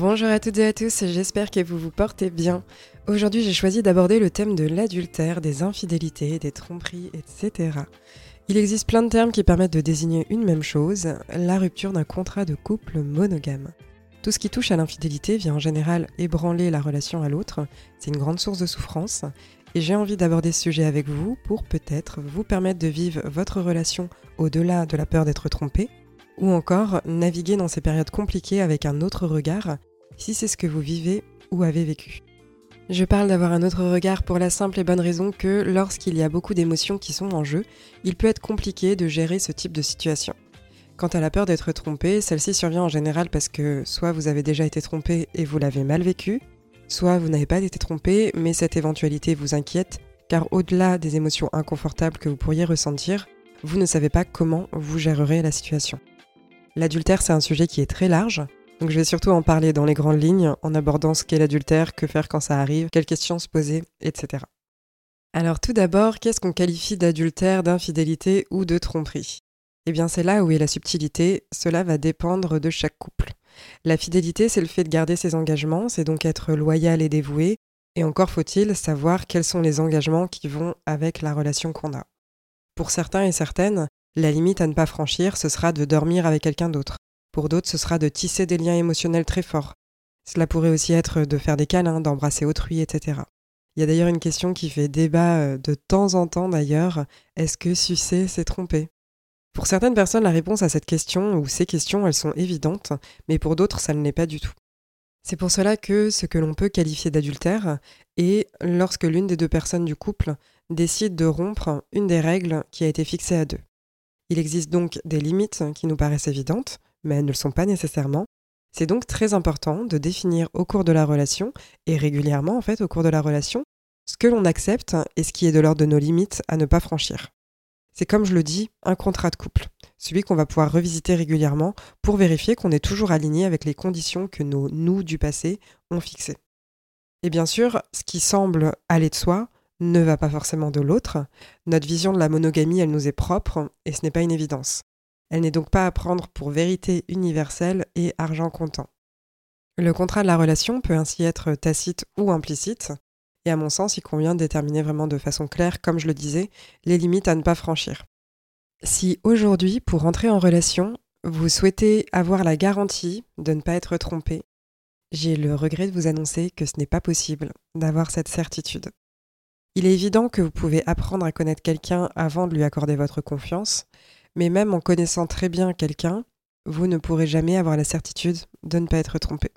Bonjour à toutes et à tous, j'espère que vous vous portez bien. Aujourd'hui j'ai choisi d'aborder le thème de l'adultère, des infidélités, des tromperies, etc. Il existe plein de termes qui permettent de désigner une même chose, la rupture d'un contrat de couple monogame. Tout ce qui touche à l'infidélité vient en général ébranler la relation à l'autre, c'est une grande source de souffrance, et j'ai envie d'aborder ce sujet avec vous pour peut-être vous permettre de vivre votre relation au-delà de la peur d'être trompé, ou encore naviguer dans ces périodes compliquées avec un autre regard si c'est ce que vous vivez ou avez vécu. Je parle d'avoir un autre regard pour la simple et bonne raison que lorsqu'il y a beaucoup d'émotions qui sont en jeu, il peut être compliqué de gérer ce type de situation. Quant à la peur d'être trompé, celle-ci survient en général parce que soit vous avez déjà été trompé et vous l'avez mal vécu, soit vous n'avez pas été trompé mais cette éventualité vous inquiète car au-delà des émotions inconfortables que vous pourriez ressentir, vous ne savez pas comment vous gérerez la situation. L'adultère c'est un sujet qui est très large, donc je vais surtout en parler dans les grandes lignes, en abordant ce qu'est l'adultère, que faire quand ça arrive, quelles questions se poser, etc. Alors tout d'abord, qu'est-ce qu'on qualifie d'adultère, d'infidélité ou de tromperie? Eh bien c'est là où est la subtilité, cela va dépendre de chaque couple. La fidélité, c'est le fait de garder ses engagements, c'est donc être loyal et dévoué, et encore faut-il savoir quels sont les engagements qui vont avec la relation qu'on a. Pour certains et certaines, la limite à ne pas franchir, ce sera de dormir avec quelqu'un d'autre. Pour d'autres, ce sera de tisser des liens émotionnels très forts. Cela pourrait aussi être de faire des câlins, d'embrasser autrui, etc. Il y a d'ailleurs une question qui fait débat euh, de temps en temps d'ailleurs. Est-ce que sucer, c'est tromper? Pour certaines personnes, la réponse à cette question ou ces questions, elles sont évidentes, mais pour d'autres, ça ne l'est pas du tout. C'est pour cela que ce que l'on peut qualifier d'adultère est lorsque l'une des deux personnes du couple décide de rompre une des règles qui a été fixée à deux. Il existe donc des limites qui nous paraissent évidentes, mais elles ne le sont pas nécessairement. C'est donc très important de définir au cours de la relation, et régulièrement en fait au cours de la relation, ce que l'on accepte et ce qui est de l'ordre de nos limites à ne pas franchir. C'est comme je le dis, un contrat de couple, celui qu'on va pouvoir revisiter régulièrement pour vérifier qu'on est toujours aligné avec les conditions que nos nous du passé ont fixées. Et bien sûr, ce qui semble aller de soi ne va pas forcément de l'autre. Notre vision de la monogamie, elle nous est propre et ce n'est pas une évidence. Elle n'est donc pas à prendre pour vérité universelle et argent comptant. Le contrat de la relation peut ainsi être tacite ou implicite, et à mon sens, il convient de déterminer vraiment de façon claire, comme je le disais, les limites à ne pas franchir. Si aujourd'hui, pour entrer en relation, vous souhaitez avoir la garantie de ne pas être trompé, j'ai le regret de vous annoncer que ce n'est pas possible d'avoir cette certitude. Il est évident que vous pouvez apprendre à connaître quelqu'un avant de lui accorder votre confiance, mais même en connaissant très bien quelqu'un, vous ne pourrez jamais avoir la certitude de ne pas être trompé.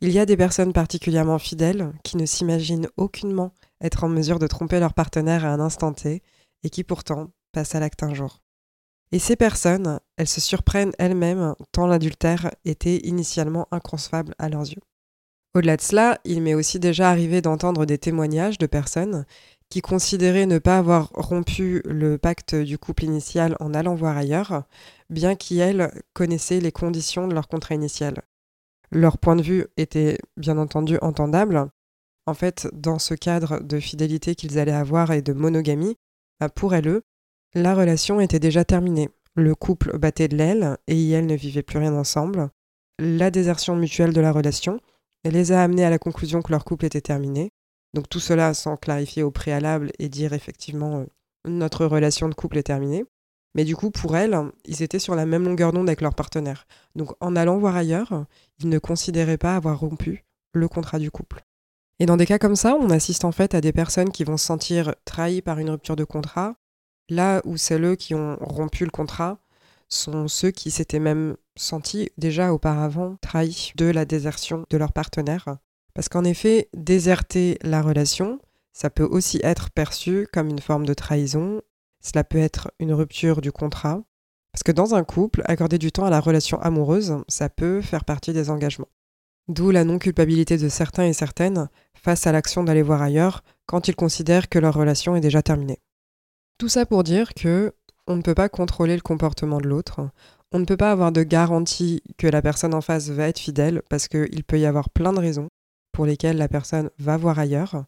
Il y a des personnes particulièrement fidèles qui ne s'imaginent aucunement être en mesure de tromper leur partenaire à un instant T et qui pourtant passent à l'acte un jour. Et ces personnes, elles se surprennent elles-mêmes tant l'adultère était initialement inconcevable à leurs yeux. Au-delà de cela, il m'est aussi déjà arrivé d'entendre des témoignages de personnes qui considéraient ne pas avoir rompu le pacte du couple initial en allant voir ailleurs, bien qu'elles connaissaient les conditions de leur contrat initial. Leur point de vue était bien entendu entendable. En fait, dans ce cadre de fidélité qu'ils allaient avoir et de monogamie, bah, pour elles, la relation était déjà terminée. Le couple battait de l'aile et elles ne vivaient plus rien ensemble. La désertion mutuelle de la relation les a amenés à la conclusion que leur couple était terminé donc tout cela sans clarifier au préalable et dire effectivement euh, notre relation de couple est terminée. Mais du coup, pour elles, ils étaient sur la même longueur d'onde avec leur partenaire. Donc en allant voir ailleurs, ils ne considéraient pas avoir rompu le contrat du couple. Et dans des cas comme ça, on assiste en fait à des personnes qui vont se sentir trahies par une rupture de contrat, là où celles qui ont rompu le contrat sont ceux qui s'étaient même sentis déjà auparavant trahis de la désertion de leur partenaire parce qu'en effet, déserter la relation, ça peut aussi être perçu comme une forme de trahison, cela peut être une rupture du contrat, Parce que dans un couple, accorder du temps à la relation amoureuse, ça peut faire partie des engagements. D'où la non-culpabilité de certains et certaines face à l'action d'aller voir ailleurs quand ils considèrent que leur relation est déjà terminée. Tout ça pour dire que on ne peut pas contrôler le comportement de l'autre, on ne peut pas avoir de garantie que la personne en face va être fidèle parce qu'il peut y avoir plein de raisons pour lesquelles la personne va voir ailleurs.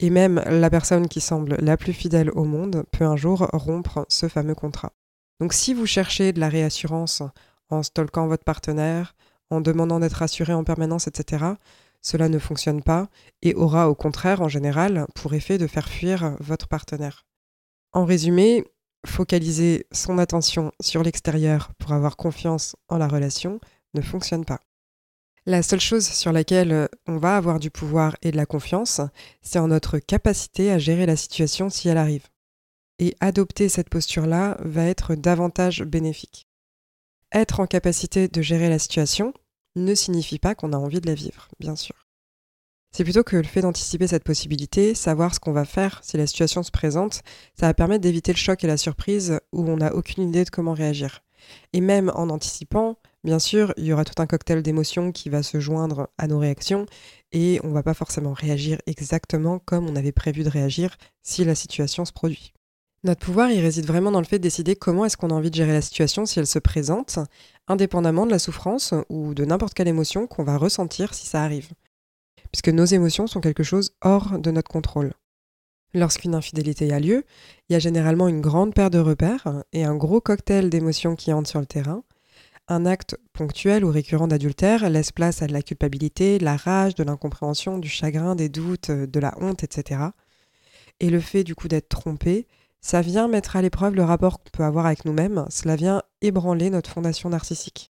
Et même la personne qui semble la plus fidèle au monde peut un jour rompre ce fameux contrat. Donc si vous cherchez de la réassurance en stalkant votre partenaire, en demandant d'être rassuré en permanence, etc., cela ne fonctionne pas et aura au contraire en général pour effet de faire fuir votre partenaire. En résumé, focaliser son attention sur l'extérieur pour avoir confiance en la relation ne fonctionne pas. La seule chose sur laquelle on va avoir du pouvoir et de la confiance, c'est en notre capacité à gérer la situation si elle arrive. Et adopter cette posture-là va être davantage bénéfique. Être en capacité de gérer la situation ne signifie pas qu'on a envie de la vivre, bien sûr. C'est plutôt que le fait d'anticiper cette possibilité, savoir ce qu'on va faire si la situation se présente, ça va permettre d'éviter le choc et la surprise où on n'a aucune idée de comment réagir. Et même en anticipant, bien sûr, il y aura tout un cocktail d'émotions qui va se joindre à nos réactions et on va pas forcément réagir exactement comme on avait prévu de réagir si la situation se produit. Notre pouvoir, il réside vraiment dans le fait de décider comment est-ce qu'on a envie de gérer la situation si elle se présente, indépendamment de la souffrance ou de n'importe quelle émotion qu'on va ressentir si ça arrive. Puisque nos émotions sont quelque chose hors de notre contrôle. Lorsqu'une infidélité a lieu, il y a généralement une grande paire de repères et un gros cocktail d'émotions qui entrent sur le terrain. Un acte ponctuel ou récurrent d'adultère laisse place à la culpabilité, de la rage, de l'incompréhension, du chagrin, des doutes, de la honte, etc. Et le fait du coup d'être trompé ça vient mettre à l'épreuve le rapport qu'on peut avoir avec nous-mêmes, cela vient ébranler notre fondation narcissique.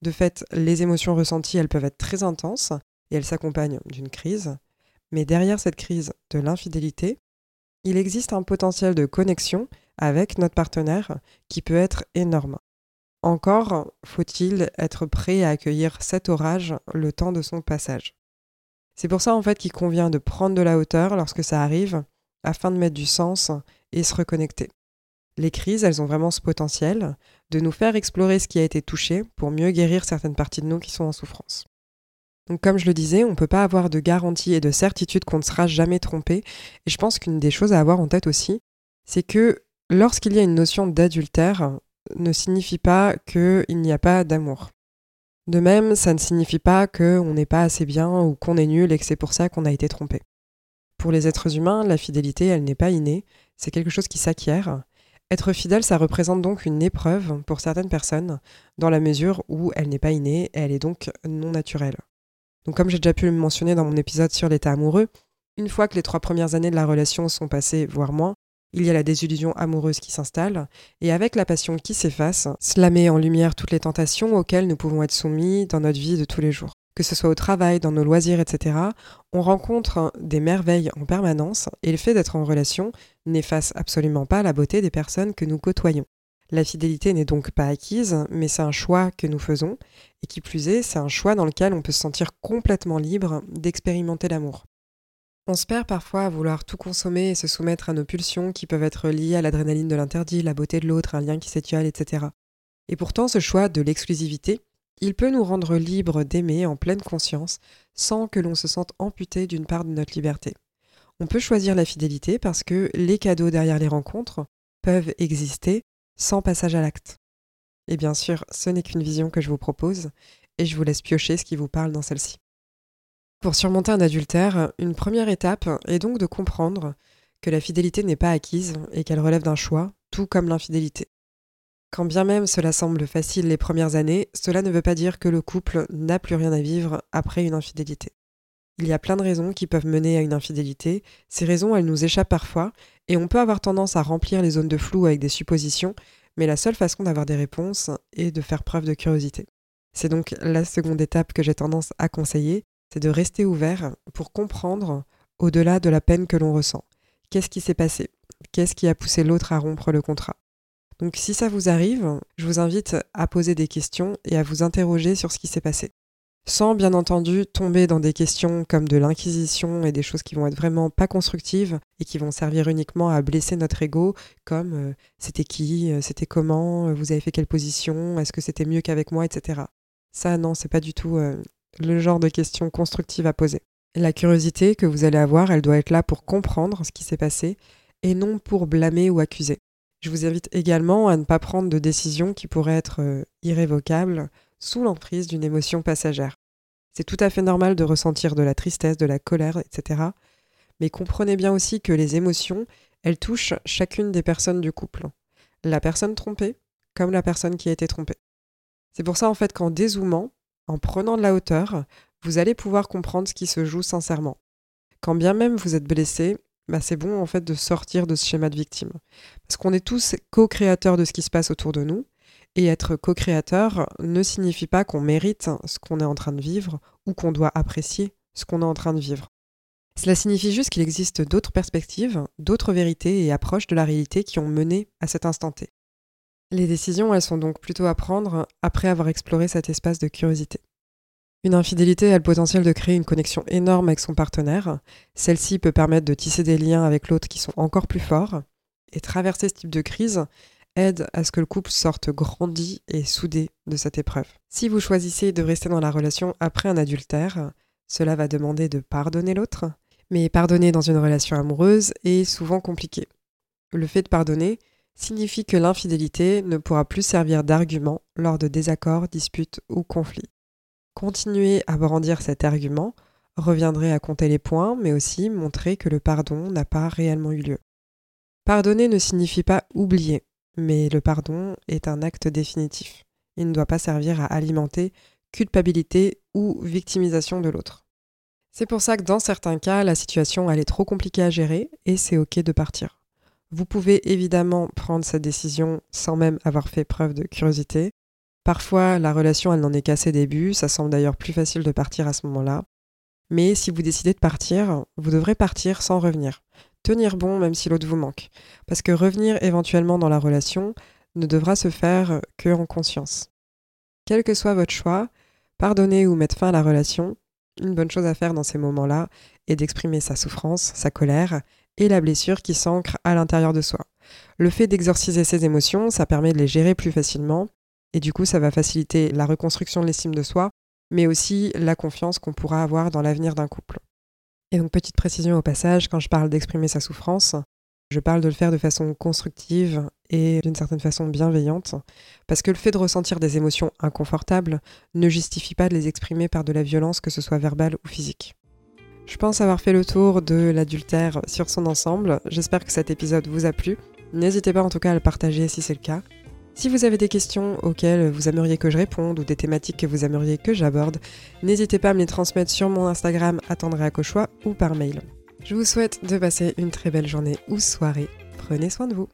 De fait, les émotions ressenties, elles peuvent être très intenses et elles s'accompagnent d'une crise, mais derrière cette crise de l'infidélité, il existe un potentiel de connexion avec notre partenaire qui peut être énorme. Encore faut-il être prêt à accueillir cet orage le temps de son passage. C'est pour ça en fait qu'il convient de prendre de la hauteur lorsque ça arrive afin de mettre du sens et se reconnecter. Les crises, elles ont vraiment ce potentiel de nous faire explorer ce qui a été touché pour mieux guérir certaines parties de nous qui sont en souffrance. Donc comme je le disais, on ne peut pas avoir de garantie et de certitude qu'on ne sera jamais trompé. Et je pense qu'une des choses à avoir en tête aussi, c'est que lorsqu'il y a une notion d'adultère, ne signifie pas qu'il n'y a pas d'amour. De même, ça ne signifie pas qu'on n'est pas assez bien ou qu'on est nul et que c'est pour ça qu'on a été trompé. Pour les êtres humains, la fidélité, elle n'est pas innée, c'est quelque chose qui s'acquiert. Être fidèle, ça représente donc une épreuve pour certaines personnes, dans la mesure où elle n'est pas innée, et elle est donc non naturelle. Donc comme j'ai déjà pu le mentionner dans mon épisode sur l'état amoureux, une fois que les trois premières années de la relation sont passées, voire moins, il y a la désillusion amoureuse qui s'installe, et avec la passion qui s'efface, cela met en lumière toutes les tentations auxquelles nous pouvons être soumis dans notre vie de tous les jours que ce soit au travail, dans nos loisirs, etc., on rencontre des merveilles en permanence et le fait d'être en relation n'efface absolument pas la beauté des personnes que nous côtoyons. La fidélité n'est donc pas acquise, mais c'est un choix que nous faisons, et qui plus est, c'est un choix dans lequel on peut se sentir complètement libre d'expérimenter l'amour. On se perd parfois à vouloir tout consommer et se soumettre à nos pulsions qui peuvent être liées à l'adrénaline de l'interdit, la beauté de l'autre, un lien qui s'étiole, etc. Et pourtant, ce choix de l'exclusivité, il peut nous rendre libres d'aimer en pleine conscience sans que l'on se sente amputé d'une part de notre liberté. On peut choisir la fidélité parce que les cadeaux derrière les rencontres peuvent exister sans passage à l'acte. Et bien sûr, ce n'est qu'une vision que je vous propose et je vous laisse piocher ce qui vous parle dans celle-ci. Pour surmonter un adultère, une première étape est donc de comprendre que la fidélité n'est pas acquise et qu'elle relève d'un choix, tout comme l'infidélité. Quand bien même cela semble facile les premières années, cela ne veut pas dire que le couple n'a plus rien à vivre après une infidélité. Il y a plein de raisons qui peuvent mener à une infidélité, ces raisons elles nous échappent parfois, et on peut avoir tendance à remplir les zones de flou avec des suppositions, mais la seule façon d'avoir des réponses est de faire preuve de curiosité. C'est donc la seconde étape que j'ai tendance à conseiller, c'est de rester ouvert pour comprendre au-delà de la peine que l'on ressent. Qu'est-ce qui s'est passé? Qu'est-ce qui a poussé l'autre à rompre le contrat? Donc si ça vous arrive, je vous invite à poser des questions et à vous interroger sur ce qui s'est passé. sans bien entendu tomber dans des questions comme de l'inquisition et des choses qui vont être vraiment pas constructives et qui vont servir uniquement à blesser notre ego, comme euh, c'était qui, euh, c'était comment, euh, vous avez fait quelle position, est-ce que c'était mieux qu'avec moi, etc. Ça, non, c'est pas du tout le genre de questions constructives à poser. La curiosité que vous allez avoir, elle doit être là pour comprendre ce qui s'est passé et non pour blâmer ou accuser. Je vous invite également à ne pas prendre de décisions qui pourraient être irrévocables sous l'emprise d'une émotion passagère. C'est tout à fait normal de ressentir de la tristesse, de la colère, etc. Mais comprenez bien aussi que les émotions, elles touchent chacune des personnes du couple. La personne trompée comme la personne qui a été trompée. C'est pour ça en fait qu'en dézoomant, en prenant de la hauteur, vous allez pouvoir comprendre ce qui se joue sincèrement. Quand bien même vous êtes blessé, bah c'est bon en fait de sortir de ce schéma de victime. Parce qu'on est tous co-créateurs de ce qui se passe autour de nous, et être co-créateur ne signifie pas qu'on mérite ce qu'on est en train de vivre ou qu'on doit apprécier ce qu'on est en train de vivre. Cela signifie juste qu'il existe d'autres perspectives, d'autres vérités et approches de la réalité qui ont mené à cet instant T. Les décisions, elles sont donc plutôt à prendre après avoir exploré cet espace de curiosité. Une infidélité a le potentiel de créer une connexion énorme avec son partenaire. Celle-ci peut permettre de tisser des liens avec l'autre qui sont encore plus forts. Et traverser ce type de crise, aide à ce que le couple sorte grandi et soudé de cette épreuve. Si vous choisissez de rester dans la relation après un adultère, cela va demander de pardonner l'autre, mais pardonner dans une relation amoureuse est souvent compliqué. Le fait de pardonner signifie que l'infidélité ne pourra plus servir d'argument lors de désaccords, disputes ou conflits. Continuer à brandir cet argument reviendrait à compter les points, mais aussi montrer que le pardon n'a pas réellement eu lieu. Pardonner ne signifie pas oublier, mais le pardon est un acte définitif. Il ne doit pas servir à alimenter culpabilité ou victimisation de l'autre. C'est pour ça que dans certains cas, la situation est trop compliquée à gérer et c'est ok de partir. Vous pouvez évidemment prendre cette décision sans même avoir fait preuve de curiosité. Parfois, la relation elle n'en est qu'à ses débuts, ça semble d'ailleurs plus facile de partir à ce moment-là. Mais si vous décidez de partir, vous devrez partir sans revenir tenir bon même si l'autre vous manque. Parce que revenir éventuellement dans la relation ne devra se faire que en conscience. Quel que soit votre choix, pardonner ou mettre fin à la relation, une bonne chose à faire dans ces moments-là est d'exprimer sa souffrance, sa colère et la blessure qui s'ancre à l'intérieur de soi. Le fait d'exorciser ces émotions, ça permet de les gérer plus facilement et du coup ça va faciliter la reconstruction de l'estime de soi, mais aussi la confiance qu'on pourra avoir dans l'avenir d'un couple. Et donc petite précision au passage, quand je parle d'exprimer sa souffrance, je parle de le faire de façon constructive et d'une certaine façon bienveillante, parce que le fait de ressentir des émotions inconfortables ne justifie pas de les exprimer par de la violence, que ce soit verbale ou physique. Je pense avoir fait le tour de l'adultère sur son ensemble, j'espère que cet épisode vous a plu. N'hésitez pas en tout cas à le partager si c'est le cas. Si vous avez des questions auxquelles vous aimeriez que je réponde ou des thématiques que vous aimeriez que j'aborde, n'hésitez pas à me les transmettre sur mon Instagram attendré à Cochois ou par mail. Je vous souhaite de passer une très belle journée ou soirée. Prenez soin de vous.